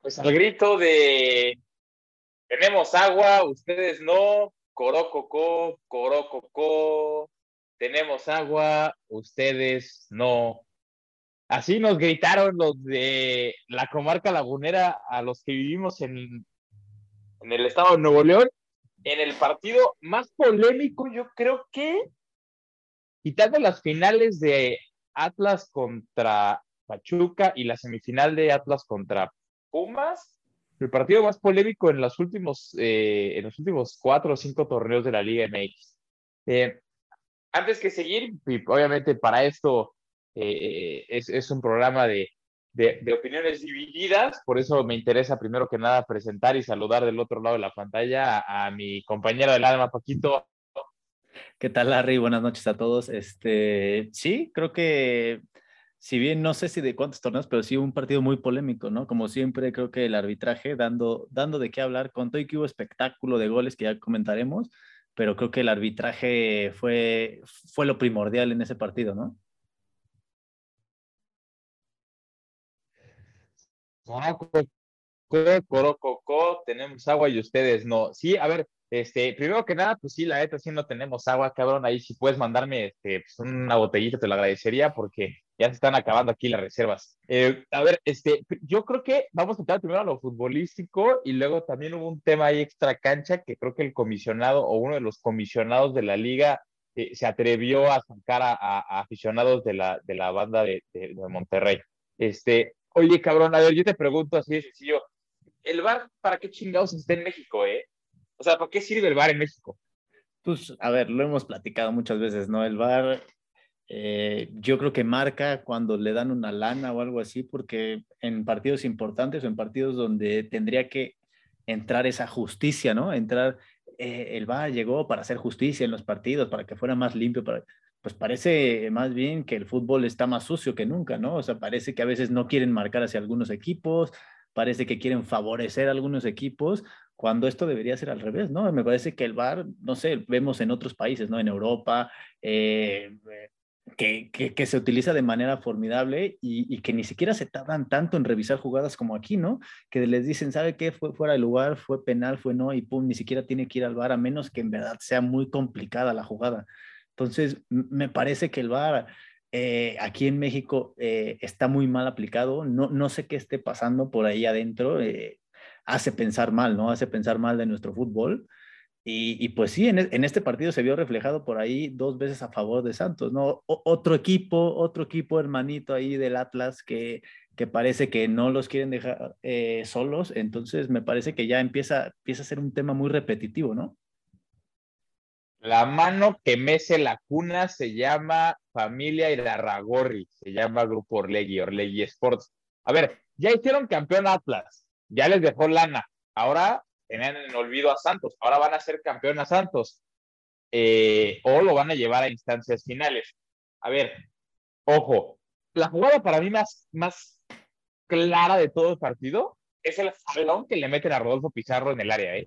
Pues al grito de tenemos agua, ustedes no, corococo, corococo, tenemos agua, ustedes no. Así nos gritaron los de la comarca lagunera a los que vivimos en, en el estado de Nuevo León, en el partido más polémico, yo creo que, quitando las finales de Atlas contra Pachuca y la semifinal de Atlas contra Pumas, el partido más polémico en los últimos, eh, en los últimos cuatro o cinco torneos de la Liga MX. Eh, antes que seguir, obviamente para esto eh, es, es, un programa de, de, opiniones divididas, por eso me interesa primero que nada presentar y saludar del otro lado de la pantalla a, a mi compañero del alma, Paquito. ¿Qué tal, Larry? Buenas noches a todos. Este, sí, creo que si bien no sé si de cuántos torneos, pero sí un partido muy polémico, ¿no? Como siempre, creo que el arbitraje dando, dando de qué hablar, con todo y que hubo espectáculo de goles que ya comentaremos, pero creo que el arbitraje fue, fue lo primordial en ese partido, ¿no? Coro, tenemos agua y ustedes no. Sí, a ver, este, primero que nada, pues sí, la neta, sí no tenemos agua, cabrón. Ahí si puedes mandarme este, pues una botellita, te lo agradecería porque ya se están acabando aquí las reservas. Eh, a ver, este, yo creo que vamos a entrar primero a lo futbolístico y luego también hubo un tema ahí extra cancha que creo que el comisionado o uno de los comisionados de la liga eh, se atrevió a sacar a, aficionados de la, de la banda de Monterrey. Este, oye, cabrón, yo te pregunto así de sencillo, ¿el bar para qué chingados está en México, eh? O sea, ¿para qué sirve el bar en México? Pues, a ver, lo hemos platicado muchas veces, ¿no? El bar, eh, yo creo que marca cuando le dan una lana o algo así, porque en partidos importantes o en partidos donde tendría que entrar esa justicia, ¿no? Entrar, eh, el bar llegó para hacer justicia en los partidos, para que fuera más limpio, para, pues parece más bien que el fútbol está más sucio que nunca, ¿no? O sea, parece que a veces no quieren marcar hacia algunos equipos, parece que quieren favorecer a algunos equipos, cuando esto debería ser al revés, ¿no? Me parece que el VAR, no sé, vemos en otros países, ¿no? En Europa, eh, que, que, que, se utiliza de manera formidable y, y, que ni siquiera se tardan tanto en revisar jugadas como aquí, ¿no? Que les dicen, ¿sabe qué? Fue fuera de lugar, fue penal, fue no, y pum, ni siquiera tiene que ir al VAR, a menos que en verdad sea muy complicada la jugada. Entonces, me parece que el VAR eh, aquí en México eh, está muy mal aplicado. No, no sé qué esté pasando por ahí adentro. Eh, hace pensar mal, ¿no? Hace pensar mal de nuestro fútbol. Y, y pues sí, en, en, este partido se vio reflejado por ahí dos veces a favor de Santos, ¿no? Otro equipo, otro equipo hermanito ahí del Atlas que, que parece que no los quieren dejar solos, entonces me parece que ya empieza, empieza a ser un tema muy repetitivo, ¿no? La mano que mece la cuna se llama Familia Irarragorri, se llama Grupo Orlegui, Orlegui Sports. A ver, ya hicieron campeón Atlas, ya les dejó lana. Ahora tenían en olvido a Santos. Ahora van a ser campeón a Santos. Eh, o lo van a llevar a instancias finales. A ver, ojo, la jugada para mí más, más clara de todo el partido es el jalón que le meten a Rodolfo Pizarro en el área. ¿eh?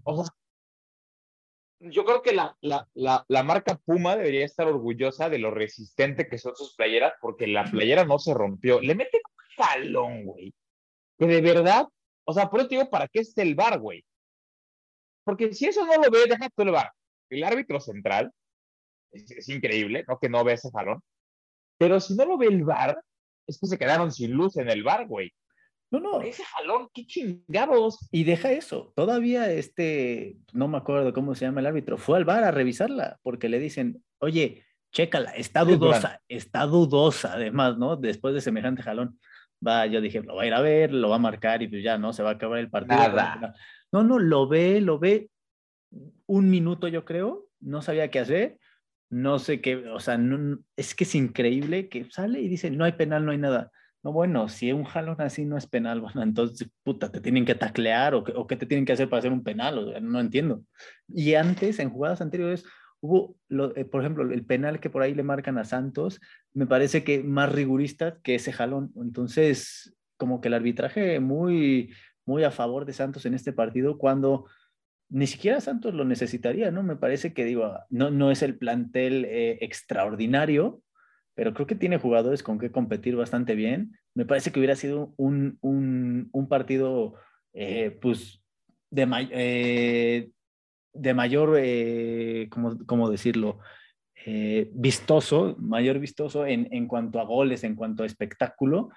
Yo creo que la, la, la, la, marca Puma debería estar orgullosa de lo resistente que son sus playeras, porque la playera no se rompió. Le meten un jalón, güey. Que de verdad o sea, por eso te digo, ¿para qué es el bar, güey? Porque si eso no lo ve, deja tú el bar. El árbitro central, es, es, increíble, ¿no? Que no ve ese jalón. Pero si no lo ve el bar, es que se quedaron sin luz en el bar, güey. No, no. Ese jalón, qué chingados. Y deja eso. Todavía este, no me acuerdo cómo se llama el árbitro, fue al bar a revisarla porque le dicen, oye, chécala, está dudosa, está dudosa además, ¿no? Después de semejante jalón va, yo dije, lo va a ir a ver, lo va a marcar y pues ya, ¿no? Se va a acabar el partido. Nada. No, no, lo ve, lo ve un minuto, yo creo, no sabía qué hacer, no sé qué, o sea, no, es que es increíble que sale y dice, no hay penal, no hay nada. No, bueno, si un jalón así no es penal, bueno, entonces, puta, te tienen que taclear o, o qué te tienen que hacer para hacer un penal, no entiendo. Y antes, en jugadas anteriores, hubo, eh, por ejemplo, el penal que por ahí le marcan a Santos, me parece que más rigurista que ese jalón. Entonces, como que el arbitraje muy, muy a favor de Santos en este partido cuando ni siquiera Santos lo necesitaría, ¿no? Me parece que, digo, no, no es el plantel eh, extraordinario, pero creo que tiene jugadores con que competir bastante bien. Me parece que hubiera sido un, un, un partido, eh, pues, de, eh, de mayor, ¿cómo, ¿cómo, decirlo? vistoso, mayor vistoso en, en cuanto a goles, en cuanto a espectáculo,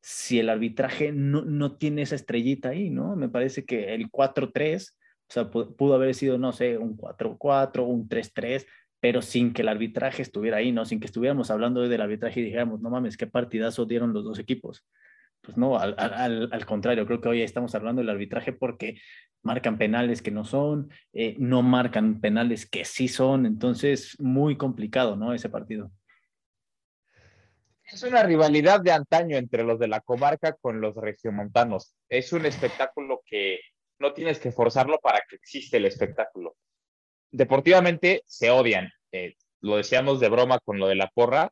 si el arbitraje no, no, tiene esa estrellita ahí, ¿no? Me parece que el 4-3 o sea, pudo haber sido, no sé, un 4-4, un 3-3, pero sin que el arbitraje estuviera ahí, ¿no? Sin que estuviéramos hablando hoy del arbitraje y dijéramos, no mames, qué partidazo dieron los dos equipos. Pues no, al, al, al contrario, creo que hoy estamos hablando del arbitraje porque marcan penales que no son, eh, no marcan penales que sí son, entonces muy complicado, ¿no? Ese partido. Es una rivalidad de antaño entre los de la comarca con los regiomontanos. Es un espectáculo que no tienes que forzarlo para que existe el espectáculo. Deportivamente se odian, eh, lo decíamos de broma con lo de la porra,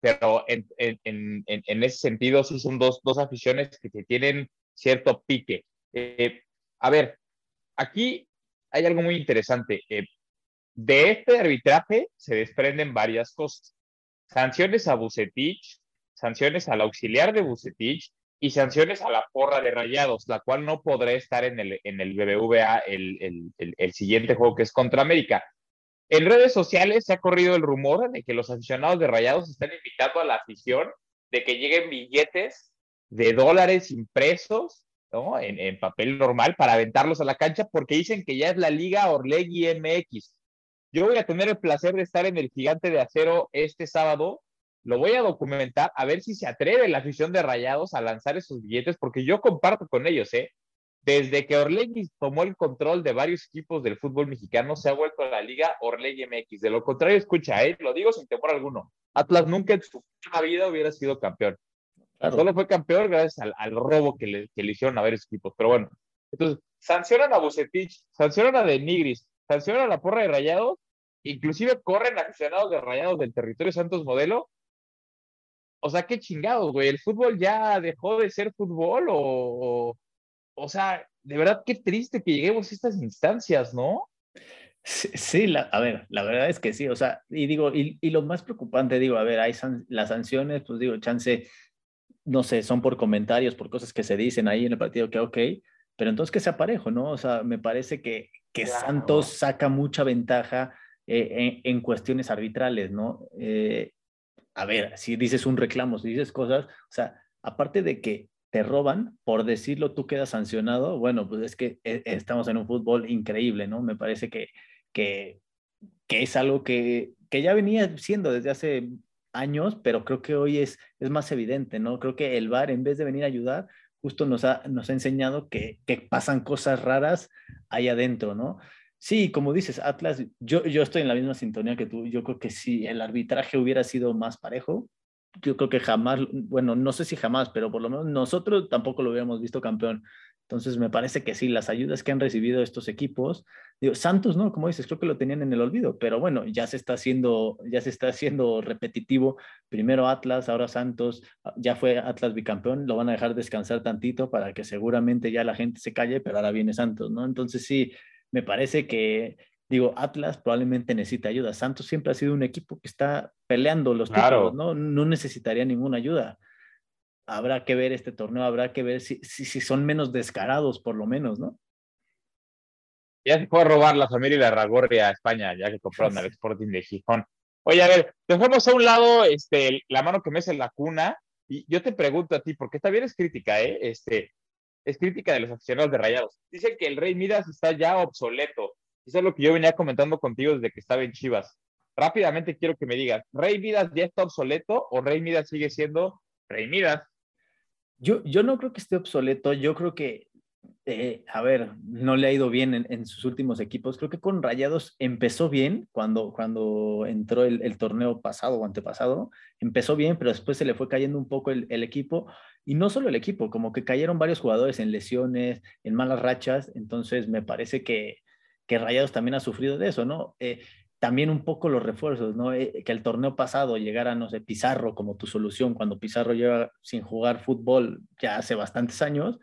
pero en, ese sentido sí son dos, aficiones que, tienen cierto pique. Eh, a ver, aquí hay algo muy interesante. Eh, de este arbitraje se desprenden varias cosas. Sanciones a Bucetich, sanciones al auxiliar de Bucetich y sanciones a la porra de Rayados, la cual no podrá estar en el, en el BBVA el, el, siguiente juego que es contra América. En redes sociales se ha corrido el rumor de que los aficionados de Rayados están invitando a la afición de que lleguen billetes de dólares impresos ¿no? en, en papel normal para aventarlos a la cancha porque dicen que ya es la Liga Orlegui MX. Yo voy a tener el placer de estar en el Gigante de Acero este sábado lo voy a documentar a ver si se atreve la afición de Rayados a lanzar esos billetes, porque yo comparto con ellos, ¿eh? Desde que Orlegui tomó el control de varios equipos del fútbol mexicano, se ha vuelto a la liga Orlegui MX. De lo contrario, escucha, ¿eh? lo digo sin temor alguno. Atlas nunca en su vida hubiera sido campeón. Solo fue campeón gracias al, robo que le, que le, hicieron a varios equipos. Pero bueno, entonces, sancionan a Bucetich, sancionan a Denigris, sancionan a la porra de Rayados, inclusive corren aficionados de Rayados del territorio Santos Modelo o sea, qué chingados, güey. ¿El fútbol ya dejó de ser fútbol? O, o, sea, de verdad, qué triste que lleguemos a estas instancias, ¿no? Sí, la, a ver, la verdad es que sí, o sea, y digo, y, y lo más preocupante, digo, a ver, hay las sanciones, pues digo, chance, no sé, son por comentarios, por cosas que se dicen ahí en el partido, que ok, pero entonces que sea parejo, ¿no? O sea, me parece que, que Santos saca mucha ventaja eh, en, en, cuestiones arbitrales, ¿no? Eh, a ver, si dices un reclamo, si dices cosas, o sea, aparte de que te roban, por decirlo, tú quedas sancionado, bueno, pues es que eh, estamos en un fútbol increíble, ¿no? Me parece que, que, que es algo que, que ya venía siendo desde hace años, pero creo que hoy es, es más evidente, ¿no? Creo que el VAR, en vez de venir a ayudar, justo nos ha, nos ha enseñado que, que pasan cosas raras ahí adentro, ¿no? Sí, como dices, Atlas, yo, yo estoy en la misma sintonía que tú. Yo creo que si el arbitraje hubiera sido más parejo, yo creo que jamás, bueno, no sé si jamás, pero por lo menos nosotros tampoco lo hubiéramos visto campeón. Entonces me parece que sí, las ayudas que han recibido estos equipos, digo, Santos no, como dices, creo que lo tenían en el olvido, pero bueno, ya se está haciendo, ya se está haciendo repetitivo. Primero Atlas, ahora Santos, ya fue Atlas bicampeón, lo van a dejar descansar tantito para que seguramente ya la gente se calle, pero ahora viene Santos, ¿no? Entonces sí, me parece que, digo, Atlas probablemente necesita ayuda. Santos siempre ha sido un equipo que está peleando los títulos, ¿no? No necesitaría ninguna ayuda. Habrá que ver este torneo, habrá que ver si, si, son menos descarados, por lo menos, ¿no? Ya se puede robar la familia de Ragorria a España, ya que compraron el Sporting de Gijón. Oye, a ver, dejemos a un lado este, la mano que me hace la cuna. Y yo te pregunto a ti, porque también es crítica, ¿eh? Este, es crítica de los aficionados de Rayados. Dicen que el Rey Midas está ya obsoleto. Eso es lo que yo venía comentando contigo desde que estaba en Chivas. Rápidamente quiero que me digas, ¿Rey Midas ya está obsoleto o Rey Midas sigue siendo Rey Midas? Yo, yo no creo que esté obsoleto, yo creo que, eh, a ver, no le ha ido bien en, sus últimos equipos. Creo que con Rayados empezó bien cuando, cuando entró el, torneo pasado o antepasado. Empezó bien, pero después se le fue cayendo un poco el, equipo y no solo el equipo, como que cayeron varios jugadores en lesiones, en malas rachas, entonces me parece que, que Rayados también ha sufrido de eso, ¿no? Eh, también un poco los refuerzos, ¿no? Eh, que el torneo pasado llegara, no sé, Pizarro como tu solución, cuando Pizarro lleva sin jugar fútbol ya hace bastantes años,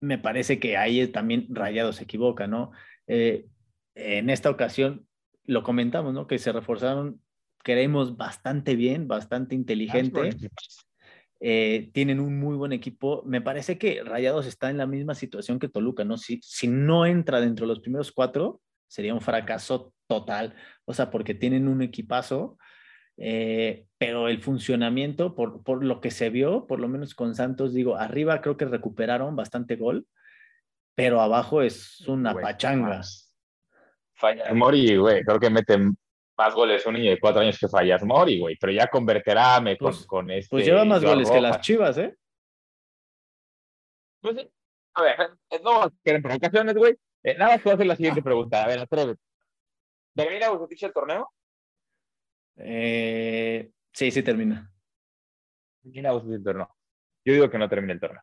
me parece que ahí también Rayado se equivoca, ¿no? Eh, en esta ocasión lo comentamos, ¿no? Que se reforzaron, creemos, bastante bien, bastante inteligente. Eh, tienen un muy buen equipo. Me parece que Rayados está en la misma situación que Toluca, ¿no? Si, si no entra dentro de los primeros cuatro, sería un fracaso total. O sea, porque tienen un equipazo, eh, pero el funcionamiento, por, por, lo que se vio, por lo menos con Santos, digo, arriba creo que recuperaron bastante gol, pero abajo es una pachanga. Fallas Mori, güey, creo que meten más goles un niño de cuatro años que Fallas Mori, güey, pero ya convertirá con, pues, con, este. Pues lleva más goles que las chivas, ¿eh? Pues sí. A ver, eh, no quieren provocaciones, güey. Eh, nada más puedo hacer la siguiente pregunta. A ver, atrévete. ¿Termina Bucetich el torneo? Eh, sí, sí termina. Termina Bucetich el torneo. Yo digo que no termina el torneo.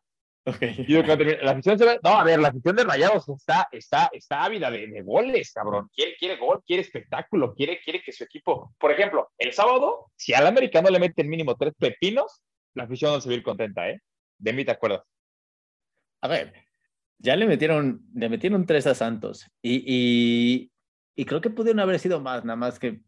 La afición se ve... No, a ver, la afición de Rayados está, está, está ávida de, goles, cabrón. Quiere, quiere gol, quiere espectáculo, quiere, quiere que su equipo. Por ejemplo, el sábado, si al americano le meten mínimo tres pepinos, la afición no se va a ir contenta, ¿eh? De mí te acuerdas. A ver, ya le metieron, le metieron tres a Santos y, y, y creo que pudieron haber sido más, nada más que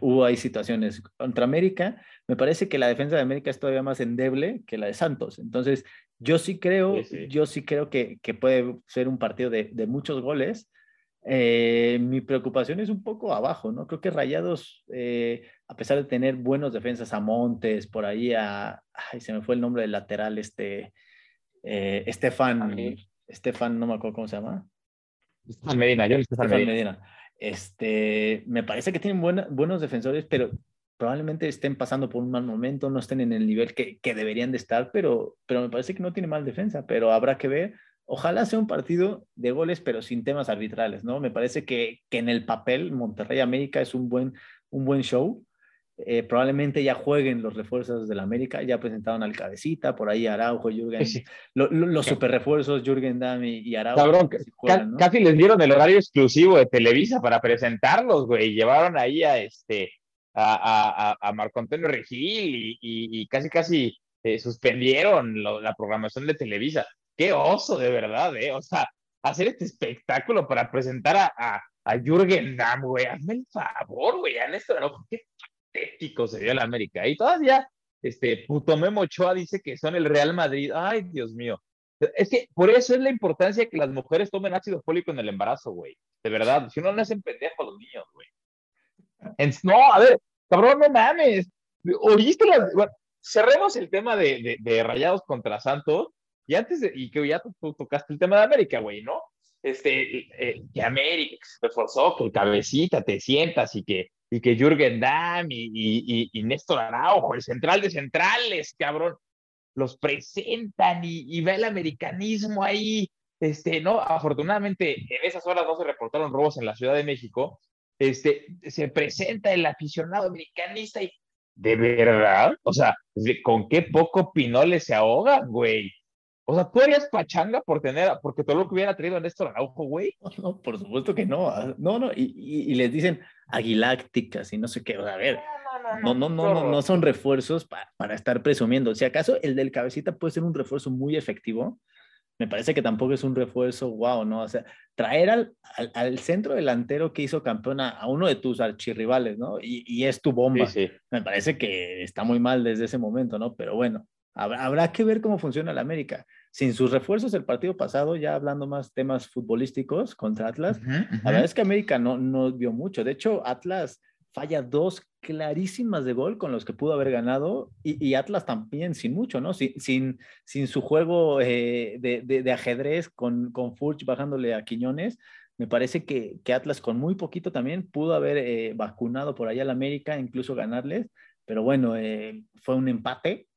hubo ahí situaciones contra América. Me parece que la defensa de América es todavía más endeble que la de Santos. Entonces, yo sí creo, yo sí creo que, que, puede ser un partido de, de muchos goles. Eh, mi preocupación es un poco abajo, ¿no? Creo que Rayados, eh, a pesar de tener buenos defensas a Montes, por ahí a, ay, se me fue el nombre del lateral, este, eh, Estefan, Estefan, no me acuerdo cómo se llama. Estefan Medina, yo Estefan Medina. Medina. Este, me parece que tienen buenos defensores, pero probablemente estén pasando por un mal momento, no estén en el nivel que, que, deberían de estar, pero, pero me parece que no tiene mal defensa, pero habrá que ver. Ojalá sea un partido de goles, pero sin temas arbitrales, ¿no? Me parece que, que en el papel Monterrey América es un buen, un buen show, eh, probablemente ya jueguen los refuerzos del América, ya presentaron al Cabecita, por ahí Araujo, Jürgen, los super refuerzos, Jürgen Dami y Araujo. Cabrón, casi les dieron el horario exclusivo de Televisa para presentarlos, güey, llevaron ahí a este, a, a, a Marco Antonio Regil y, casi casi eh, suspendieron la programación de Televisa. Qué oso, de verdad, eh, o sea, hacer este espectáculo para presentar a, a, a Jürgen Damm, güey, hazme el favor, güey, a Néstor Araujo, qué patético se dio la América. Y todavía, este, puto Memo Ochoa dice que son el Real Madrid. Ay, Dios mío. Es que por eso es la importancia que las mujeres tomen ácido fólico en el embarazo, güey. De verdad, si no, no hacen pendejo a los niños, güey. No, a ver, cabrón, no mames. ¿Oíste las... cerremos el tema de, de, Rayados contra Santos y antes de, y que ya tú, tocaste el tema de América, güey, ¿no? Este, eh, que América se reforzó, que cabecita te sientas y que y que Jürgen Damm y, y, y, Néstor Araujo, el central de centrales, cabrón, los presentan y, ve el americanismo ahí. Este, no, afortunadamente en esas horas no se reportaron robos en la Ciudad de México. Este, se presenta el aficionado americanista y de verdad, o sea, con qué poco pinoles se ahoga, güey. O sea, ¿tú harías pachanga por tener, porque todo lo que hubiera traído a Néstor Araujo, güey? No, por supuesto que no. Ah, no, no, y, y, les dicen aguilácticas y no sé qué. a ver, no, no, no, no, no, son refuerzos para, para estar presumiendo. Si acaso el del cabecita puede ser un refuerzo muy efectivo, me parece que tampoco es un refuerzo wow, ¿no? O sea, traer al, al, centro delantero que hizo campeón a, uno de tus archirrivales, ¿no? Y, y es tu bomba. Me parece que está muy mal desde ese momento, ¿no? Pero bueno, Habrá, que ver cómo funciona el América. Sin sus refuerzos el partido pasado, ya hablando más temas futbolísticos contra Atlas, la verdad es que América no, no vio mucho. De hecho, Atlas falla dos clarísimas de gol con los que pudo haber ganado y, Atlas también sin mucho, ¿no? Sin, sin, sin su juego eh, de, de, ajedrez con, con Furch bajándole a Quiñones, me parece que, que Atlas con muy poquito también pudo haber eh, vacunado por allá al América, incluso ganarles, pero bueno, eh, fue un empate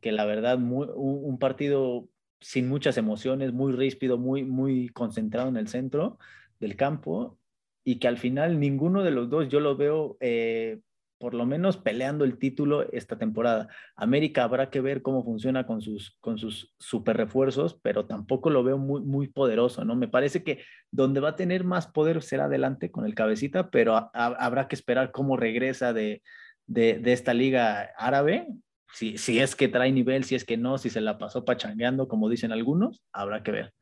que la verdad, un, partido sin muchas emociones, muy ríspido, muy, muy concentrado en el centro del campo y que al final ninguno de los dos yo lo veo eh, por lo menos peleando el título esta temporada. América habrá que ver cómo funciona con sus, con sus super refuerzos, pero tampoco lo veo muy, muy poderoso, ¿no? Me parece que donde va a tener más poder será adelante con el cabecita, pero habrá que esperar cómo regresa de, de, de, esta liga árabe si, si es que trae nivel, si es que no, si se la pasó pachangueando, como dicen algunos, habrá que ver.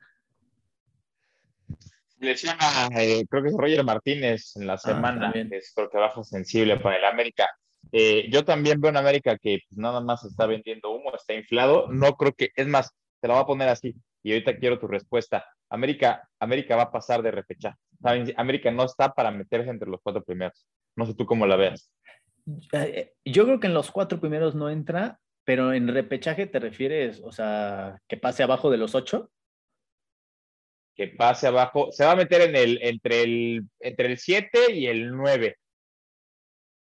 Lesiona, eh, creo que es Roger Martínez en la ah, semana, es creo que bajo sensible para el América. Eh, yo también veo en América que pues, nada más está vendiendo humo, está inflado. No creo que, es más, te lo voy a poner así y ahorita quiero tu respuesta. América, América va a pasar de repechaje. América no está para meterse entre los cuatro primeros. No sé tú cómo la veas. Eh, yo creo que en los cuatro primeros no entra, pero en repechaje te refieres, o sea, que pase abajo de los ocho. Que pase abajo, se va a meter en el, entre el, entre el 7 y el 9.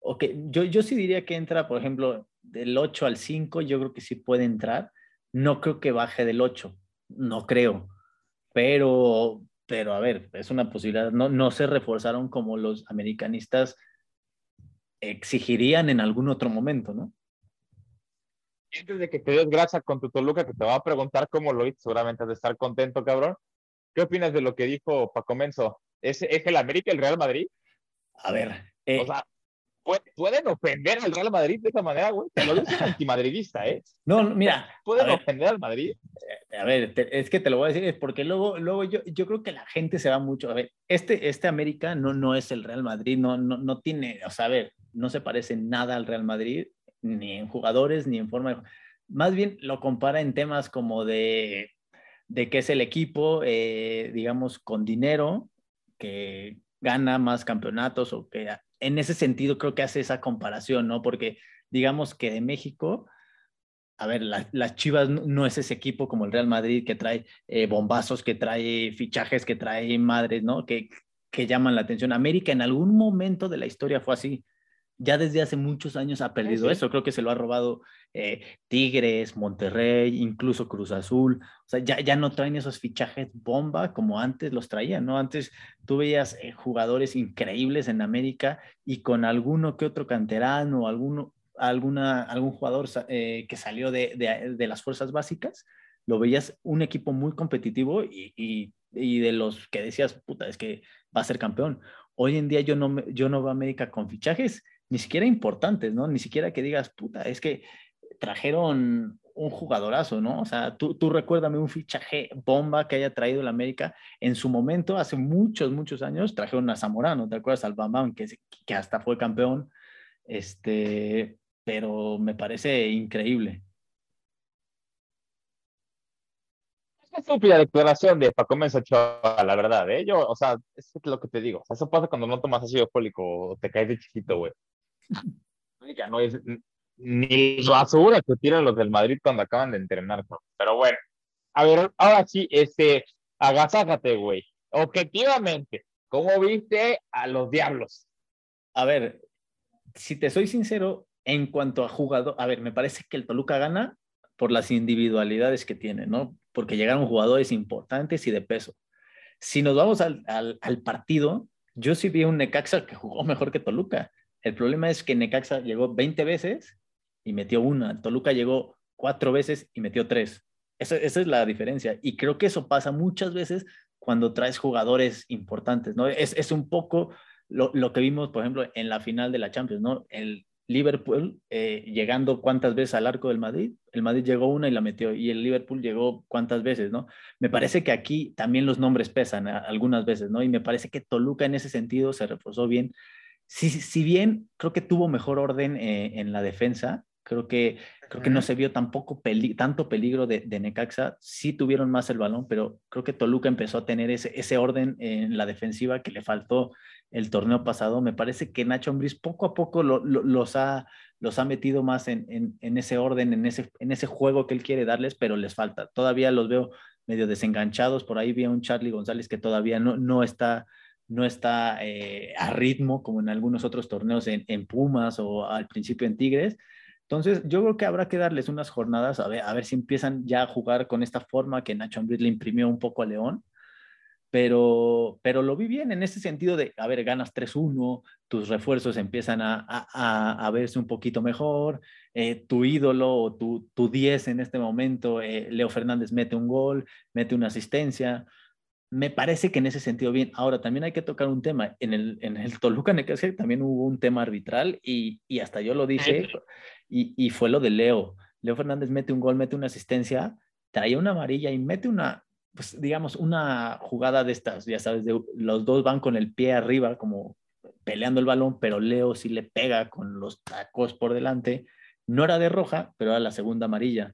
Ok, yo, yo sí diría que entra, por ejemplo, del 8 al 5, yo creo que sí puede entrar. No creo que baje del 8, no creo. Pero, pero a ver, es una posibilidad. No, no se reforzaron como los americanistas exigirían en algún otro momento, ¿no? antes de que te des grasa con tu Toluca, que te va a preguntar cómo lo hizo, seguramente has de estar contento, cabrón. ¿Qué opinas de lo que dijo Paco Menso? ¿Es, ¿Es, el América el Real Madrid? A ver. Eh, o sea, pueden ofender al Real Madrid de esa manera, güey. Te lo dices antimadridista, ¿eh? No, mira. Pueden ofender al Madrid. Eh, a ver, es que te lo voy a decir, es porque luego, luego yo, yo creo que la gente se va mucho. A ver, este, este América no, no es el Real Madrid, no, no, no tiene, o sea, a ver, no se parece nada al Real Madrid, ni en jugadores, ni en forma de. Más bien lo compara en temas como de, de que es el equipo, eh, digamos, con dinero, que gana más campeonatos o que en ese sentido creo que hace esa comparación, ¿no? Porque digamos que de México, a ver, las Chivas no, es ese equipo como el Real Madrid que trae eh, bombazos, que trae fichajes, que trae madres, ¿no? Que, que llaman la atención. América en algún momento de la historia fue así ya desde hace muchos años ha perdido eso. Creo que se lo ha robado eh, Tigres, Monterrey, incluso Cruz Azul. O sea, ya, ya no traen esos fichajes bomba como antes los traían, ¿no? Antes tú veías eh, jugadores increíbles en América y con alguno que otro canterano, alguno, alguna, algún jugador eh, que salió de, de, de, las fuerzas básicas, lo veías un equipo muy competitivo y, y, y de los que decías, puta, es que va a ser campeón. Hoy en día yo no, yo no veo a América con fichajes ni siquiera importantes, ¿no? Ni siquiera que digas, puta, es que trajeron un jugadorazo, ¿no? O sea, tú, tú recuérdame un fichaje bomba que haya traído el América en su momento, hace muchos, muchos años, trajeron a Zamorano, ¿te acuerdas? Al Bambam, que, que hasta fue campeón, este, pero me parece increíble. Es estúpida declaración de Paco Mensachoa, la verdad, ¿eh? Yo, o sea, es lo que te digo. eso pasa cuando no tomas ácido fólico o te caes de chiquito, güey. No es ni basura que tiran los del Madrid cuando acaban de entrenar. Pero bueno, a ver, ahora sí, este, agasájate, güey. Objetivamente, ¿cómo viste a los diablos? A ver, si te soy sincero, en cuanto a jugador, a ver, me parece que el Toluca gana por las individualidades que tiene, ¿no? Porque llegaron jugadores importantes y de peso. Si nos vamos al, al, al partido, yo sí vi un Necaxa que jugó mejor que Toluca. El problema es que Necaxa llegó 20 veces y metió una. Toluca llegó cuatro veces y metió tres. Esa, es la diferencia. Y creo que eso pasa muchas veces cuando traes jugadores importantes, ¿no? Es, un poco lo, lo, que vimos, por ejemplo, en la final de la Champions, ¿no? El Liverpool eh, llegando cuántas veces al arco del Madrid. El Madrid llegó una y la metió. Y el Liverpool llegó cuántas veces, ¿no? Me parece que aquí también los nombres pesan algunas veces, ¿no? Y me parece que Toluca en ese sentido se reforzó bien si, si bien creo que tuvo mejor orden eh, en la defensa, creo que, creo que no se vio tampoco tanto peligro de, de, Necaxa, sí tuvieron más el balón, pero creo que Toluca empezó a tener ese, ese orden en la defensiva que le faltó el torneo pasado. Me parece que Nacho Ambriz poco a poco lo, los, ha, los ha metido más en, en, en, ese orden, en ese, en ese juego que él quiere darles, pero les falta. Todavía los veo medio desenganchados. Por ahí vi a un Charlie González que todavía no, no está no está eh, a ritmo como en algunos otros torneos en, Pumas o al principio en Tigres. Entonces, yo creo que habrá que darles unas jornadas a ver, a ver si empiezan ya a jugar con esta forma que Nacho Ambriz le imprimió un poco a León. Pero, pero lo vi bien en ese sentido de, a ver, ganas 3-1, tus refuerzos empiezan a, a, a, verse un poquito mejor, eh, tu ídolo o tu, tu 10 en este momento, eh, Leo Fernández mete un gol, mete una asistencia, me parece que en ese sentido bien. Ahora, también hay que tocar un tema. En el, en el Toluca Necaxa también hubo un tema arbitral y, y hasta yo lo dije y, y, fue lo de Leo. Leo Fernández mete un gol, mete una asistencia, trae una amarilla y mete una, pues digamos, una jugada de estas, ya sabes, de, los dos van con el pie arriba, como peleando el balón, pero Leo sí le pega con los tacos por delante. No era de roja, pero era la segunda amarilla.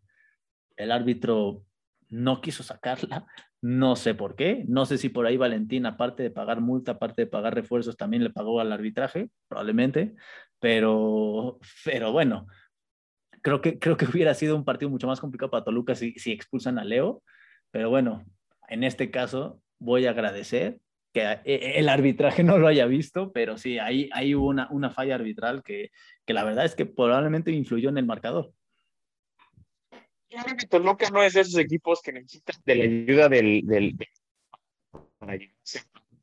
El árbitro no quiso sacarla, no sé por qué, no sé si por ahí Valentín, aparte de pagar multa, aparte de pagar refuerzos, también le pagó al arbitraje, probablemente, pero, pero bueno, creo que, creo que hubiera sido un partido mucho más complicado para Toluca si, expulsan a Leo, pero bueno, en este caso voy a agradecer que e, el arbitraje no lo haya visto, pero sí, ahí hay una, una falla arbitral que, que la verdad es que probablemente influyó en el marcador. Claro que Toluca no es de esos equipos que necesitan de la ayuda del, del,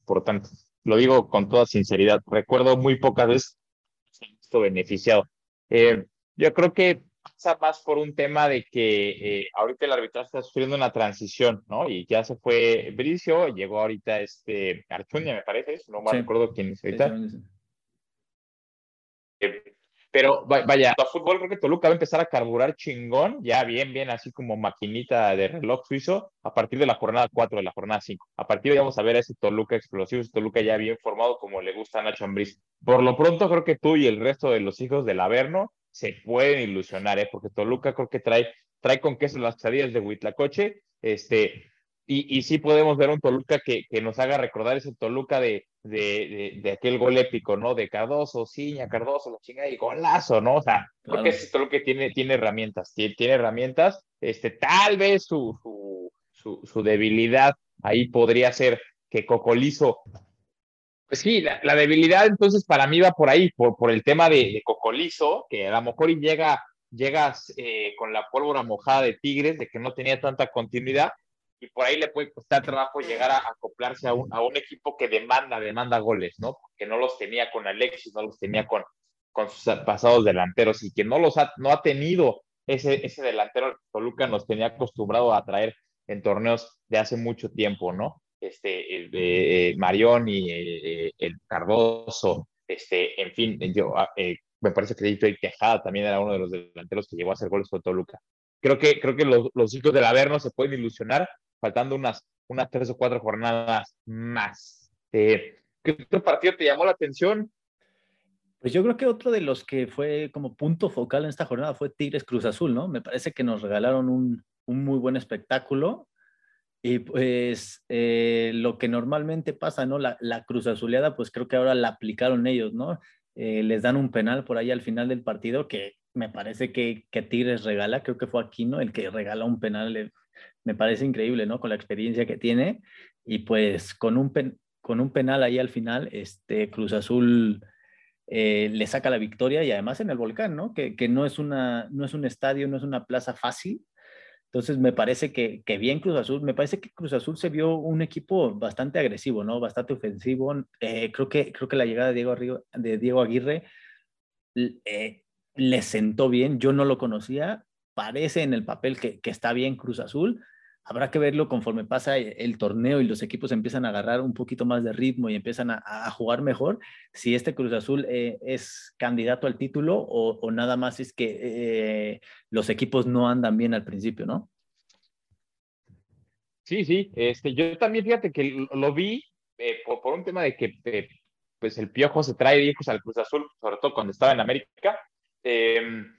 por tanto, lo digo con toda sinceridad. Recuerdo muy pocas veces esto beneficiado. Eh, yo creo que pasa más por un tema de que eh, ahorita el arbitraje está sufriendo una transición, ¿no? Y ya se fue Bricio, llegó ahorita este Archunia, me parece, no me acuerdo quién es ahorita. Pero vaya, a fútbol creo que Toluca va a empezar a carburar chingón, ya bien, bien, así como maquinita de reloj suizo, a partir de la jornada 4, de la jornada 5. A partir de ahí vamos a ver a ese Toluca explosivo, ese Toluca ya bien formado como le gusta a Nacho Ambriz. Por lo pronto creo que tú y el resto de los hijos del Averno se pueden ilusionar, ¿eh? porque Toluca creo que trae, trae con queso las quesadillas de Huitlacoche, este, y, y sí podemos ver un Toluca que, que nos haga recordar ese Toluca de, de, de, aquel gol épico, ¿no? De Cardoso, Ciña, Cardoso, la chingada y golazo, ¿no? O sea, creo que ese Toluca tiene, tiene herramientas, tiene, tiene, herramientas, este, tal vez su, su, su, su, debilidad ahí podría ser que Cocolizo pues sí, la, debilidad entonces para mí va por ahí, por, por el tema de, de Cocolizo, que a lo mejor llega, llegas eh, con la pólvora mojada de Tigres, de que no tenía tanta continuidad, y por ahí le puede costar trabajo llegar a, acoplarse a un, a un, equipo que demanda, demanda goles, ¿no? Porque no los tenía con Alexis, no los tenía con, con sus pasados delanteros y que no los ha, no ha tenido ese, ese delantero Toluca nos tenía acostumbrado a traer en torneos de hace mucho tiempo, ¿no? Este, el, eh, Marión y eh, el Cardoso, este, en fin, yo, ah, eh, me parece que David Tejada también era uno de los delanteros que llegó a hacer goles con Toluca. Creo que, creo que los, los hijos del Averno se pueden ilusionar faltando unas, unas tres o cuatro jornadas más. Eh, ¿Qué otro partido te llamó la atención? Pues yo creo que otro de los que fue como punto focal en esta jornada fue Tigres Cruz Azul, ¿no? Me parece que nos regalaron un, un muy buen espectáculo. Y pues eh, lo que normalmente pasa, ¿no? La, la, Cruz Azuleada, pues creo que ahora la aplicaron ellos, ¿no? Eh, les dan un penal por ahí al final del partido que me parece que, que Tigres regala, creo que fue Aquino el que regala un penal me parece increíble, ¿no? Con la experiencia que tiene y pues con un, con un penal ahí al final, este Cruz Azul eh, le saca la victoria y además en el volcán, ¿no? Que, que, no, es una, no es un estadio, no es una plaza fácil. Entonces me parece que, que, bien Cruz Azul, me parece que Cruz Azul se vio un equipo bastante agresivo, ¿no? Bastante ofensivo. Eh, creo, que, creo que la llegada de Diego, de Diego Aguirre eh, le sentó bien, yo no lo conocía, parece en el papel que, que está bien Cruz Azul, habrá que verlo conforme pasa el torneo y los equipos empiezan a agarrar un poquito más de ritmo y empiezan a, jugar mejor, si este Cruz Azul eh, es candidato al título o, nada más es que eh, los equipos no andan bien al principio, ¿no? Sí, sí, este, yo también fíjate que lo, vi eh, por, un tema de que pues el Piojo se trae hijos al Cruz Azul, sobre todo cuando estaba en América, em,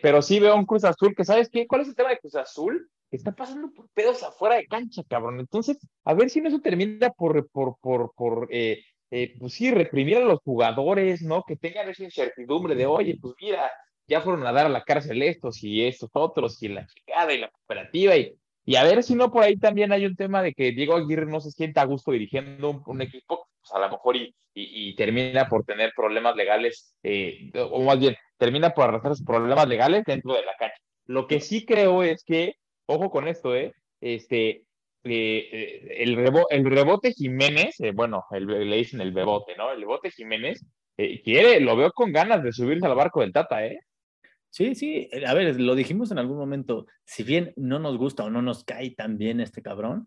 pero sí veo un Cruz Azul que, ¿sabes qué? ¿Cuál es el tema de Cruz Azul? Está pasando por pedos afuera de cancha, cabrón. Entonces, a ver si no se termina por, por, por, por eh, eh, pues sí, reprimir a los jugadores, ¿no? Que tengan esa incertidumbre de, oye, pues mira, ya fueron a dar a la cárcel estos y estos otros, y la chingada y la cooperativa, y, y a ver si no por ahí también hay un tema de que Diego Aguirre no se sienta a gusto dirigiendo un, equipo, pues a lo mejor y, y, termina por tener problemas legales, eh, o más bien, termina por arrastrar problemas legales dentro de la cancha. Lo que sí creo es que ojo con esto, ¿eh? Este, eh, eh, el, el, rebote Jiménez, eh, bueno, el, le dicen el bebote, ¿no? El rebote Jiménez quiere, lo veo con ganas de subirse al barco del Tata, ¿eh? Sí, sí, a ver, lo dijimos en algún momento, si bien no nos gusta o no nos cae tan bien este cabrón,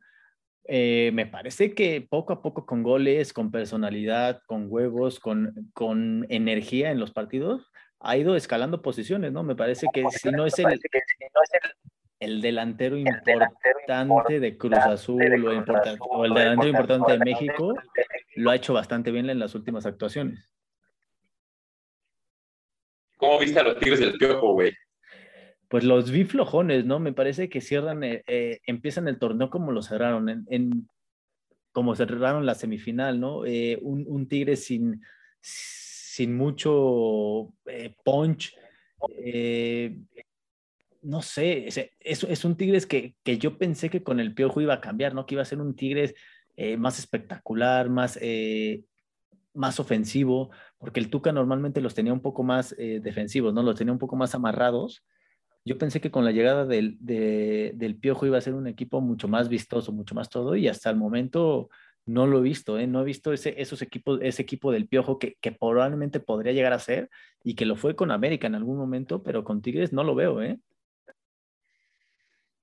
me parece que poco a poco con goles, con personalidad, con huevos, con, con energía en los partidos, ha ido escalando posiciones, ¿no? Me parece que si no es el, el delantero importante de Cruz Azul o, el delantero importante de México lo ha hecho bastante bien en las últimas actuaciones. ¿Cómo viste a los Tigres del Piojo, güey? Pues los vi flojones, ¿no? Me parece que cierran, eh, eh, empiezan el torneo como lo cerraron, en, como cerraron la semifinal, ¿no? Eh, un, Tigre sin, sin mucho punch, no sé, es, es, un Tigres que, que, yo pensé que con el Piojo iba a cambiar, ¿no? Que iba a ser un Tigres eh, más espectacular, más, eh, más ofensivo, porque el Tuca normalmente los tenía un poco más eh, defensivos, ¿no? Los tenía un poco más amarrados. Yo pensé que con la llegada del, del Piojo iba a ser un equipo mucho más vistoso, mucho más todo, y hasta el momento no lo he visto, ¿eh? no he visto ese, esos equipos, ese equipo del Piojo que, que, probablemente podría llegar a ser y que lo fue con América en algún momento, pero con Tigres no lo veo. ¿eh?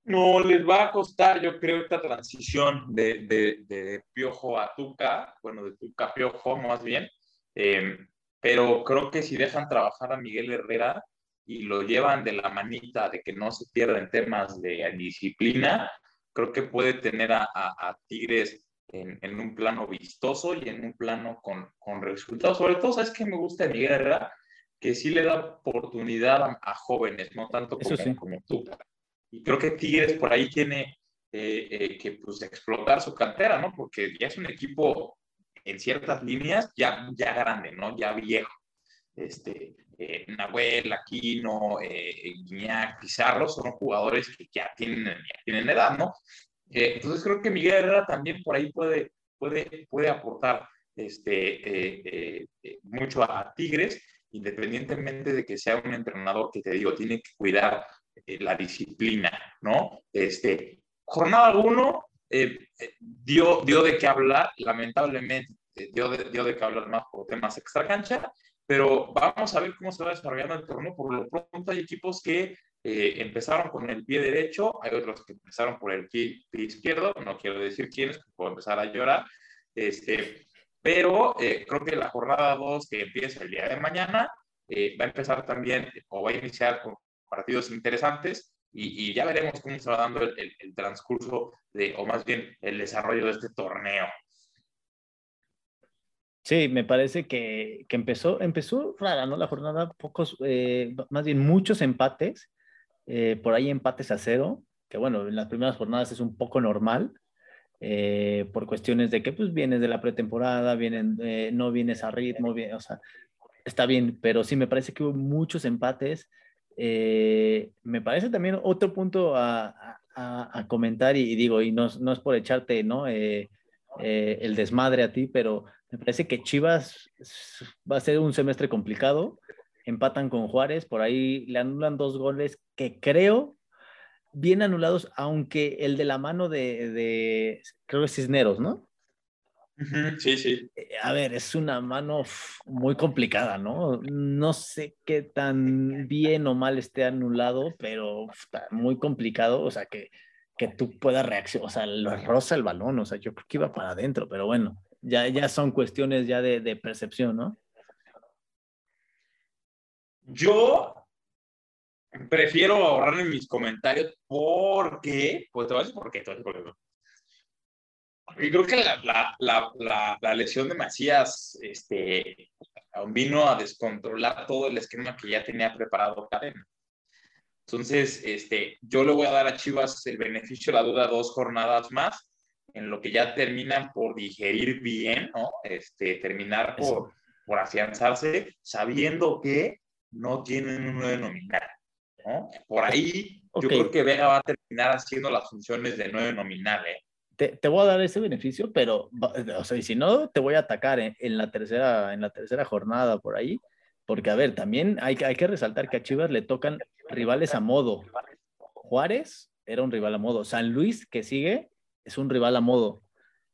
No, les va a costar, yo creo, esta transición de, de, Piojo a Tuca, bueno, de Tuca a Piojo más bien, em, pero creo que si dejan trabajar a Miguel Herrera y lo llevan de la manita de que no se pierden temas de disciplina, creo que puede tener a, a, Tigres en, en, un plano vistoso y en un plano con, con resultados. Sobre todo, ¿sabes qué me gusta de Miguel Herrera? Que sí le da oportunidad a, jóvenes, no tanto como, como Tuca. Y creo que Tigres por ahí tiene eh, eh, que pues, explotar su cantera, ¿no? Porque ya es un equipo en ciertas líneas ya, ya grande, ¿no? Ya viejo. Este, eh, Nahuel, Aquino, eh, Guiñac, Pizarro son jugadores que ya tienen, ya tienen edad, ¿no? entonces creo que Miguel Herrera también por ahí puede, puede, puede aportar este, mucho a Tigres, independientemente de que sea un entrenador que te digo, tiene que cuidar eh, la disciplina, ¿no? Este, jornada 1 eh, eh, dio, dio de qué hablar, lamentablemente dio de, dio de qué hablar más por temas extra cancha, pero vamos a ver cómo se va desarrollando el torneo. Por lo pronto hay equipos que empezaron con el pie derecho, hay otros que empezaron por el pie, izquierdo, no quiero decir quiénes, puedo empezar a llorar, este, pero creo que la jornada 2 que empieza el día de mañana va a empezar también o va a iniciar con partidos interesantes y, ya veremos cómo se va dando el, transcurso de, o más bien el desarrollo de este torneo. Sí, me parece que, que empezó, empezó rara, ¿no? La jornada, pocos, eh, más bien muchos empates, eh, por ahí empates a cero, que bueno, en las primeras jornadas es un poco normal, eh, por cuestiones de que pues vienes de la pretemporada, vienen, no vienes a ritmo, bien, o sea, está bien, pero sí me parece que hubo muchos empates, eh, me parece también otro punto a, comentar y, digo, y no, es por echarte ¿no? Eh, eh, el desmadre a ti, pero me parece que Chivas va a ser un semestre complicado. Empatan con Juárez, por ahí le anulan dos goles que creo bien anulados, aunque el de la mano de, de creo que Cisneros, ¿no? Sí, sí. Eh, a ver, es una mano muy complicada, ¿no? No sé qué tan bien o mal esté anulado, pero está muy complicado, o sea, que, que tú puedas reaccionar, o sea, lo roza el balón, o sea, yo creo que iba para adentro, pero bueno, ya, ya son cuestiones ya de, de percepción, ¿no? Yo prefiero ahorrarme mis comentarios porque, pues te voy a decir por qué, te voy a decir por qué. Y creo que la, la, la, lesión de Macías este, vino a descontrolar todo el esquema que ya tenía preparado Cadena. Entonces, este, yo le voy a dar a Chivas el beneficio de la duda dos jornadas más, en lo que ya terminan por digerir bien, ¿no? Este, terminar por, por afianzarse, sabiendo que no tienen un nueve nominal, ¿no? Por ahí, yo creo que Vega va a terminar haciendo las funciones de nueve nominal, ¿eh? Te, voy a dar ese beneficio, pero, o sea, si no, te voy a atacar en, la, tercera, en la tercera jornada por ahí, porque, a ver, también hay, hay que resaltar que a Chivas le tocan rivales a modo. Juárez era un rival a modo. San Luis, que sigue, es un rival a modo.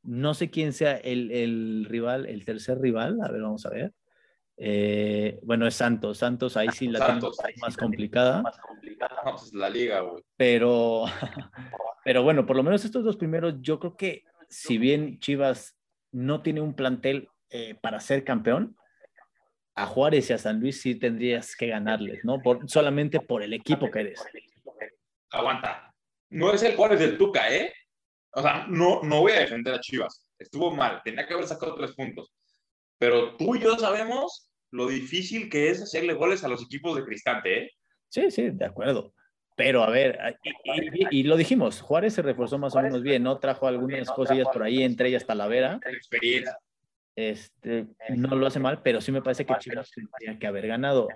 No sé quién sea el, el rival, el tercer rival, a ver, vamos a ver. Eh, bueno, es Santos. Santos ahí sí la tiene más complicada. Más complicada. Pues la liga, güey. Pero, pero bueno, por lo menos estos dos primeros, yo creo que si bien Chivas no tiene un plantel eh, para ser campeón, a Juárez y a San Luis sí tendrías que ganarles, ¿no? Por, solamente por el equipo que eres. Aguanta. no es el Juárez del Tuca, ¿eh? O sea, no, no voy a defender a Chivas. Estuvo mal, tenía que haber sacado tres puntos. Pero tú y yo sabemos lo difícil que es hacerle goles a los equipos de Cristante, ¿eh? Sí, sí, de acuerdo. Pero a ver, y, lo dijimos, Juárez se reforzó más o menos bien, ¿no? Trajo algunas cosillas por ahí, entre ellas Talavera. Experiencia. Este, no lo hace mal, pero sí me parece que Chivas tendría que haber ganado.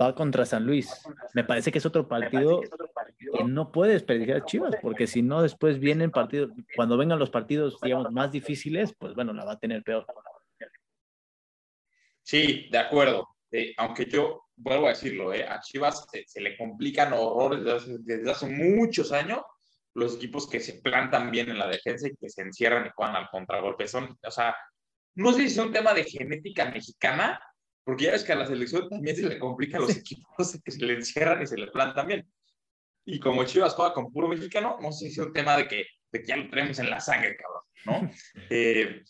Va contra San Luis. Me parece que es otro partido que no puede desperdiciar a Chivas, porque si no, después vienen partidos, cuando vengan los partidos, digamos, más difíciles, pues bueno, la va a tener peor. Sí, de acuerdo. Eh, aunque yo vuelvo a decirlo, eh, a Chivas se, le complican horrores desde hace, muchos años los equipos que se plantan bien en la defensa y que se encierran y juegan al contragolpe. Son, o sea, no sé si es un tema de genética mexicana, porque ya ves que a la selección también se le complican los equipos que se le encierran y se le plantan bien. Y como Chivas juega con puro mexicano, no sé si es un tema de que, de que ya lo tenemos en la sangre, cabrón, ¿no? Eh,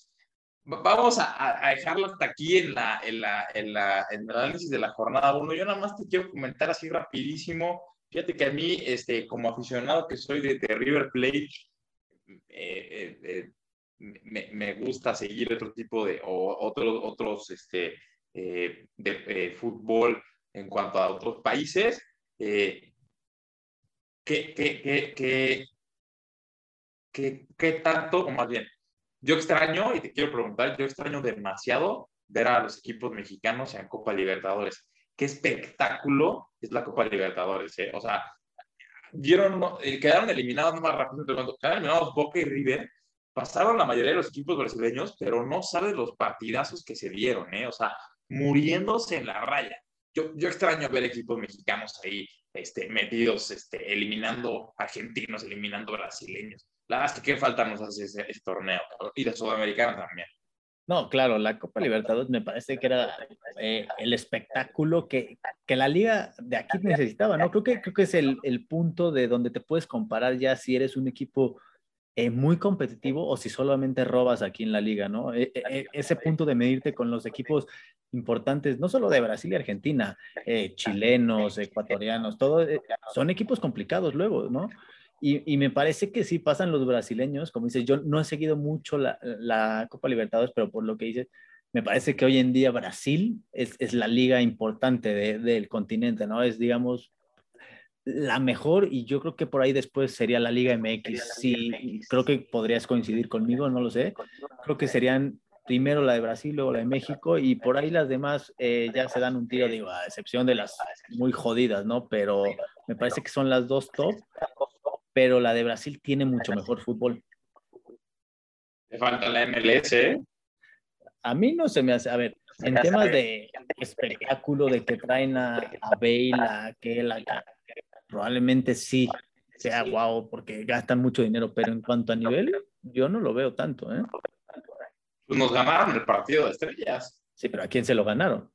vamos a, dejarlo hasta aquí en, la, en, la, en, la, en el análisis de la jornada 1. Yo nada más te quiero comentar así rapidísimo. Fíjate que a mí, este, como aficionado que soy de, River Plate, eh, eh, me, me, gusta seguir otro tipo de, o otros, otros, este, eh, de fútbol en cuanto a otros países. ¿qué, qué, qué, qué, qué, qué tanto, o más bien, yo extraño, y te quiero preguntar, yo extraño demasiado ver a los equipos mexicanos en Copa Libertadores. Qué espectáculo es la Copa Libertadores, ¿eh? O sea, eh, quedaron eliminados más rápido, quedaron eliminados Boca y River, pasaron la mayoría de los equipos brasileños, pero no sabes los partidazos que se dieron, ¿eh? O sea, muriéndose en la raya. Yo, yo extraño ver equipos mexicanos ahí este, metidos, este, eliminando argentinos, eliminando brasileños. La verdad es que qué falta nos hace ese, torneo, y de Sudamericana también. No, claro, la Copa Libertadores me parece que era eh, el espectáculo que, que, la liga de aquí necesitaba, ¿no? Creo que, creo que es el, el punto de donde te puedes comparar ya si eres un equipo eh, muy competitivo o si solamente robas aquí en la liga, ¿no? E, e, e, ese punto de medirte con los equipos importantes, no solo de Brasil y Argentina, eh, chilenos, ecuatorianos, todo, son equipos complicados luego, ¿no? Y, me parece que sí pasan los brasileños, como dices, yo no he seguido mucho la, Copa Libertadores, pero por lo que dices, me parece que hoy en día Brasil es, la liga importante del continente, ¿no? Es, digamos, la mejor y yo creo que por ahí después sería la Liga MX. Sí, creo que podrías coincidir conmigo, no lo sé. Creo que serían primero la de Brasil, luego la de México y por ahí las demás eh, ya se dan un tiro, digo, a excepción de las muy jodidas, ¿no? Pero me parece que son las dos top pero la de Brasil tiene mucho mejor fútbol. Le falta la MLS, ¿eh? A mí no se me hace, a ver, en temas de espectáculo, de que traen a, a Bale, a aquel, probablemente sí sea guau, porque gastan mucho dinero, pero en cuanto a nivel, yo no lo veo tanto, ¿eh? Pues nos ganaron el partido de estrellas. Sí, pero ¿a quién se lo ganaron?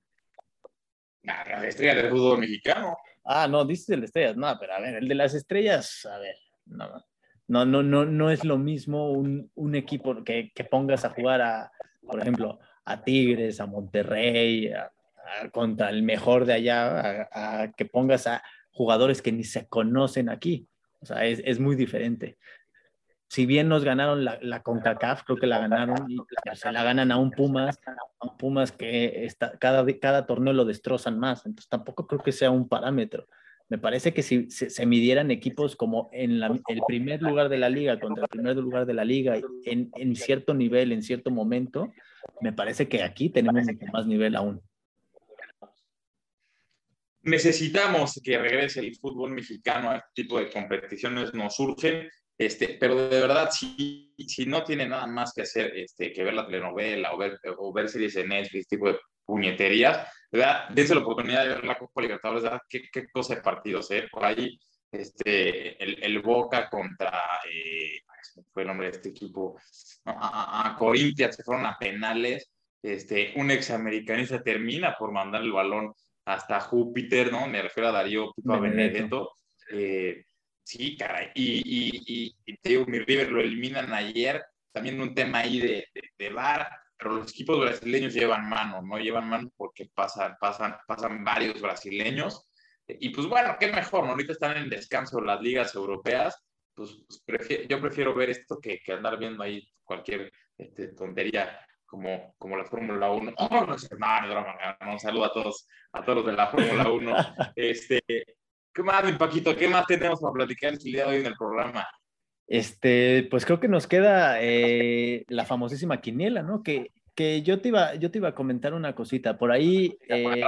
A la estrella del fútbol mexicano. Ah, no, dices el de estrellas, no, pero a ver, el de las estrellas, a ver, no, no, no, no, no es lo mismo un, un equipo que, que, pongas a jugar a, por ejemplo, a Tigres, a Monterrey, contra el mejor de allá, a, que pongas a jugadores que ni se conocen aquí. O sea, es, es muy diferente. Si bien nos ganaron la, la, CONCACAF, creo que la ganaron y se la ganan a un Pumas, a un Pumas que está, cada, cada torneo lo destrozan más. Entonces tampoco creo que sea un parámetro. Me parece que si se, midieran equipos como en el primer lugar de la liga contra el primer lugar de la liga en, en cierto nivel, en cierto momento, me parece que aquí tenemos mucho más nivel aún. Necesitamos que regrese el fútbol mexicano a este tipo de competiciones, nos surgen, este, pero de verdad, si, si no tiene nada más que hacer este, que ver la telenovela o ver, o ver series en Netflix, tipo de puñeterías, ¿verdad? Dense la oportunidad de ver la Copa Libertadores, ¿verdad? Qué, qué cosa de partidos, ¿eh? Por ahí, este, el, el Boca contra, eh, fue el nombre de este equipo, a, a, Corinthians se fueron a penales, este, un examericanista termina por mandar el balón hasta Júpiter, ¿no? Me refiero a Darío Pipa Benedetto. Eh, sí, caray. Y, y, y, y mi River lo eliminan ayer. También un tema ahí de, de, de VAR pero los equipos brasileños llevan mano, ¿no? Llevan mano porque pasan, pasan, pasan varios brasileños. Y pues bueno, qué mejor, ¿no? Ahorita están en descanso las ligas europeas, pues, pues yo prefiero ver esto que, que andar viendo ahí cualquier este, tontería como, como la Fórmula 1. Oh, no, no, no, un saludo a todos, a todos de la Fórmula 1. Este, ¿Qué más, mi Paquito? ¿Qué más tenemos para platicar el día de hoy en el programa? Este, pues creo que nos queda eh, la famosísima quiniela, ¿no? Que, que yo, te iba, yo te iba a comentar una cosita. Por ahí eh,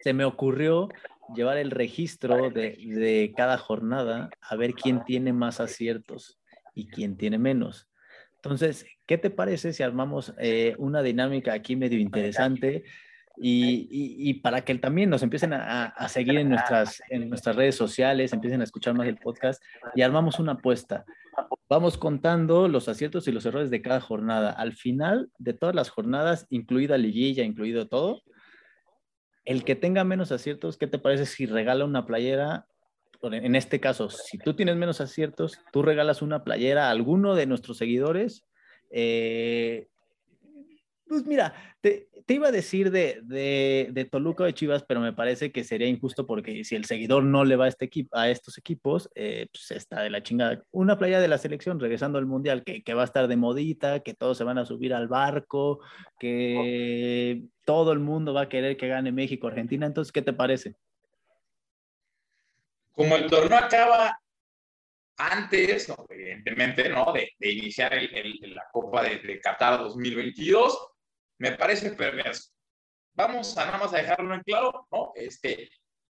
se me ocurrió llevar el registro de, de, cada jornada a ver quién tiene más aciertos y quién tiene menos. Entonces, ¿qué te parece si armamos eh, una dinámica aquí medio interesante? Y, para que también nos empiecen a, seguir en nuestras, en nuestras redes sociales, empiecen a escuchar más el podcast y armamos una apuesta. Vamos contando los aciertos y los errores de cada jornada. Al final de todas las jornadas, incluida liguilla, incluido todo, el que tenga menos aciertos, ¿qué te parece si regala una playera? En este caso, si tú tienes menos aciertos, tú regalas una playera a alguno de nuestros seguidores. Eh, pues mira, te, iba a decir de, de, Toluca o de Chivas, pero me parece que sería injusto porque si el seguidor no le va a, este equipo, a estos equipos, eh, pues está de la chingada. Una playa de la selección regresando al Mundial que, va a estar de modita, que todos se van a subir al barco, que todo el mundo va a querer que gane México, Argentina. Entonces, ¿qué te parece? Como el torneo acaba antes, evidentemente, ¿no? De, de iniciar la Copa de, de Qatar 2022, me parece perverso. Vamos a nada más a dejarlo en claro, ¿no? Este,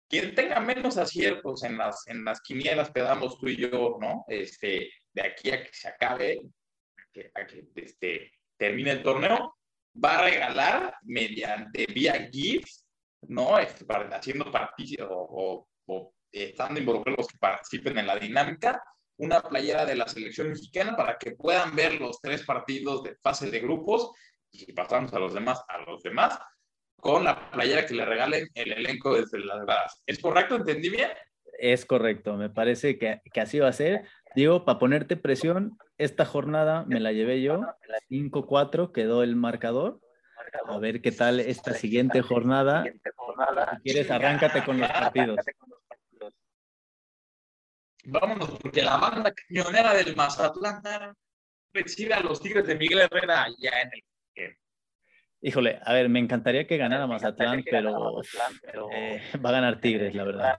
quien tenga menos aciertos en las, en las quinielas que damos tú y yo, ¿no? Este, de aquí a que se acabe, a que, este, termine el torneo, va a regalar mediante vía GIFs, ¿no? Este, haciendo partidos o, o, estando involucrados los que participen en la dinámica, una playera de la selección mexicana para que puedan ver los tres partidos de fase de grupos y pasamos a los demás, a los demás, con la playera que le regalen el elenco desde las gradas. ¿Es correcto? ¿Entendí bien? Es correcto, me parece que, que así va a ser. Digo, para ponerte presión, esta jornada me la llevé yo, 5-4 quedó el marcador. A ver qué tal esta siguiente jornada. Si quieres, arráncate con los partidos. Vámonos, porque la banda cañonera del Mazatlán recibe a los Tigres de Miguel Herrera ya en el Híjole, a ver, me encantaría que ganara Mazatlán, pero, eh, va a ganar Tigres, la verdad.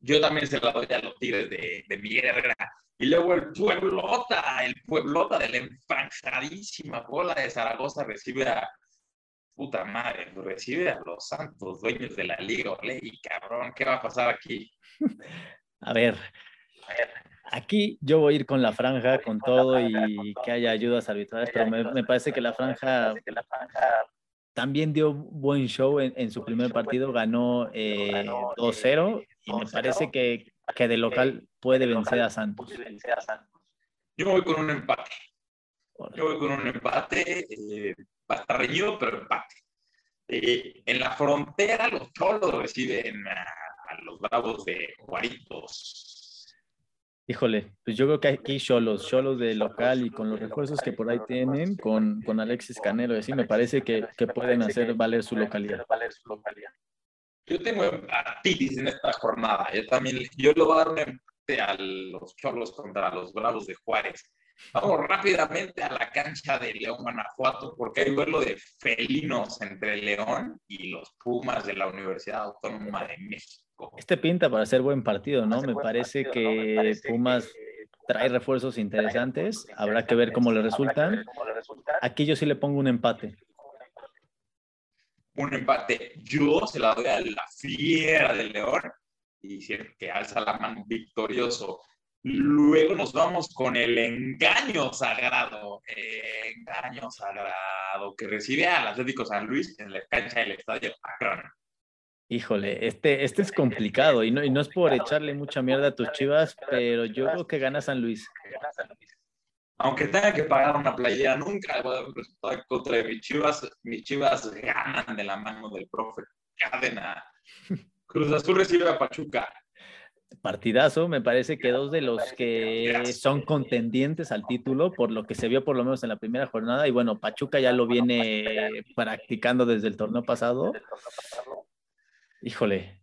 Yo también se la doy a los Tigres de, de Miguel Herrera. Y luego el Pueblota, el Pueblota de la enfranjadísima bola de Zaragoza recibe a puta madre, recibe a los santos dueños de la Liga Ley, cabrón, ¿qué va a pasar aquí? a ver, a ver Aquí yo voy a ir con la franja, con todo y que haya ayudas arbitrales, pero me, parece que la franja también dio buen show en, su primer partido, ganó 2-0 eh, y me parece que, que de local puede vencer a Santos. Yo voy con un empate. Yo voy con un empate, eh, va a estar reñido, pero empate. Eh, en la frontera los cholos reciben a, a los bravos de Juaritos Híjole, pues yo creo que aquí Cholos, Cholos de local y con los refuerzos que por ahí tienen, con, con Alexis Canelo, así me parece que, que pueden hacer valer su localidad. Yo tengo empatitis en esta jornada. Yo también, yo lo voy a dar a los Cholos contra los Bravos de Juárez. Vamos rápidamente a la cancha de León, Guanajuato, porque hay vuelo de felinos entre León y los Pumas de la Universidad Autónoma de México. Este pinta para ser buen partido, ¿no? Me parece que Pumas trae refuerzos interesantes. Habrá que ver cómo le resultan. Aquí yo sí le pongo un empate. Un empate. Yo se la doy a la fiera del León y que alza la mano victorioso. Luego nos vamos con el engaño sagrado, engaño sagrado que recibe al Atlético San Luis en la cancha del Estadio Akron. Híjole, este, este es complicado y no, y no es por echarle mucha mierda a tus chivas, pero yo creo que gana San Luis. Aunque tenga que pagar una playera, nunca voy a resultado contra de mis chivas. Mis chivas ganan de la mano del profe Cadena. Cruz Azul recibe a Pachuca. Partidazo, me parece que dos de los que son contendientes al título, por lo que se vio por lo menos en la primera jornada, y bueno, Pachuca ya lo viene practicando desde el torneo pasado. Híjole,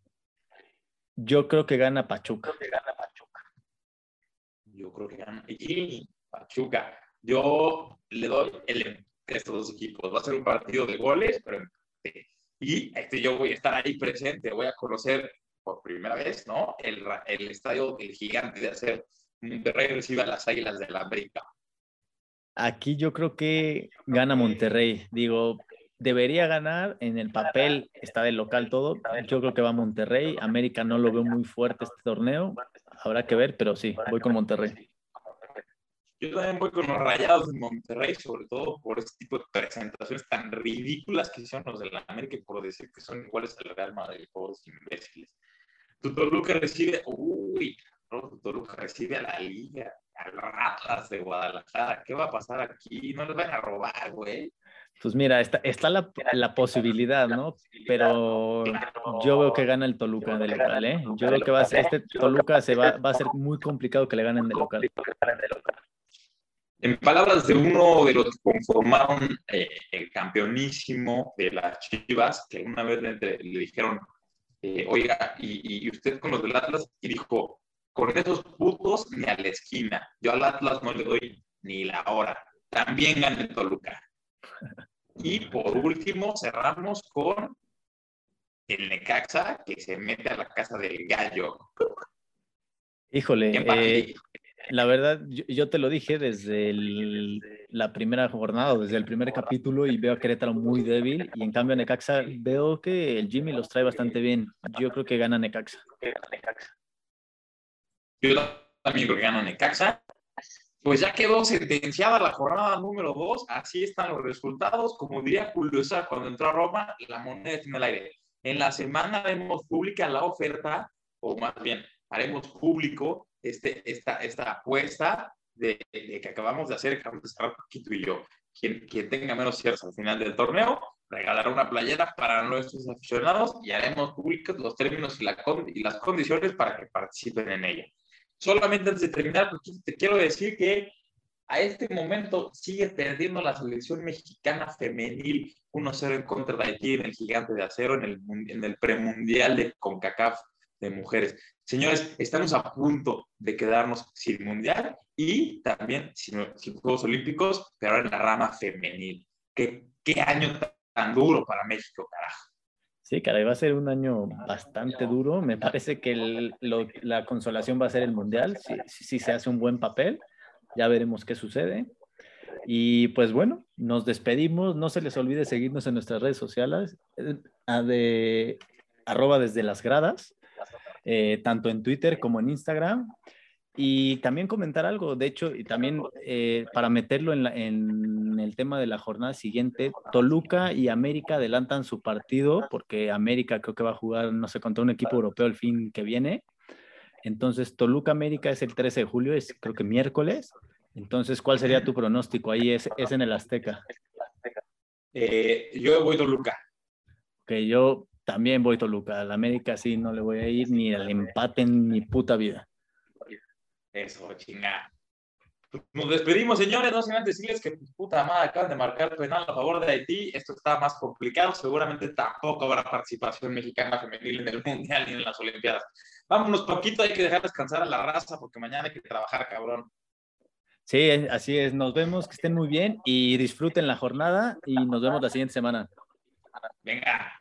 yo creo que gana Pachuca. Yo creo que gana y Pachuca. Yo le doy el a estos dos equipos. Va a ser un partido de goles, pero y este, yo voy a estar ahí presente, voy a conocer por primera vez, ¿no? El, el estadio del gigante de hacer Monterrey recibe a las Águilas de la América. Aquí yo creo que gana Monterrey. Digo, debería ganar. En el papel está de local todo. Yo creo que va Monterrey. América no lo veo muy fuerte este torneo. Habrá que ver, pero sí, voy con Monterrey. Yo también voy con los rayados de Monterrey, sobre todo por este tipo de presentaciones tan ridículas que hicieron los de la América, por decir que son iguales al Real Madrid, pobres imbéciles. Tu Toluca recibe, uy, tu Toluca recibe a la Liga, a los Atlas de Guadalajara. ¿Qué va a pasar aquí? No les van a robar, güey. Pues mira, está, está la, la, posibilidad, ¿no? Pero yo veo que gana el Toluca de local, ¿eh? Yo creo que va a ser, este Toluca se va, va a ser muy complicado que le ganen de local. En palabras de uno de los que conformaron eh, el campeonísimo de las Chivas, que una vez le, dijeron, eh, oiga, y, y, usted con los del Atlas, y dijo, con esos putos ni a la esquina. Yo al Atlas no le doy ni la hora. También gana Toluca. Y por último, cerramos con el Necaxa, que se mete a la casa del gallo. Híjole, eh, la verdad, yo, te lo dije desde la primera jornada, desde el primer capítulo, y veo a Querétaro muy débil, y en cambio a Necaxa veo que el Jimmy los trae bastante bien. Yo creo que gana Necaxa. Yo también creo que gana Necaxa pues ya quedó sentenciada la jornada número 2, así están los resultados. Como diría Julio César cuando entró a Roma, la moneda está en el aire. En la semana haremos pública la oferta, o más bien, haremos público este, esta, esta apuesta de, que acabamos de hacer, cerrar poquito y yo. Quien, quien tenga menos cierres al final del torneo, regalará una playera para nuestros aficionados y haremos públicos los términos y las condiciones para que participen en ella. Solamente antes de terminar, pues, te quiero decir que a este momento sigue perdiendo la selección mexicana femenil 1-0 en contra de Haití en el gigante de acero, en el, en el premundial de CONCACAF de mujeres. Señores, estamos a punto de quedarnos sin mundial y también sin, Juegos Olímpicos, pero en la rama femenil. ¿Qué, qué año tan duro para México, carajo? Sí, caray, va a ser un año bastante duro. Me parece que la consolación va a ser el Mundial, si, se hace un buen papel. Ya veremos qué sucede. Y pues bueno, nos despedimos. No se les olvide seguirnos en nuestras redes sociales, de arroba desde las gradas, eh, tanto en Twitter como en Instagram. Y también comentar algo, de hecho, y también eh, para meterlo en, el tema de la jornada siguiente, Toluca y América adelantan su partido porque América creo que va a jugar, no sé, contra un equipo europeo el fin que viene. Entonces, Toluca América es el 13 de julio, es creo que miércoles. Entonces, ¿cuál sería tu pronóstico? Ahí es, es en el Azteca. Eh, yo voy Toluca. Ok, yo también voy Toluca. Al América sí no le voy a ir ni al empate ni puta vida. Eso, chinga. Nos despedimos, señores, no sin antes decirles que, pues, puta madre, acaban de marcar penal a favor de Haití. Esto está más complicado. Seguramente tampoco habrá participación mexicana femenil en el Mundial ni en las Olimpiadas. Vámonos poquito, hay que dejar descansar a la raza porque mañana hay que trabajar, cabrón. Sí, así es. Nos vemos, que estén muy bien y disfruten la jornada y nos vemos la siguiente semana. Venga.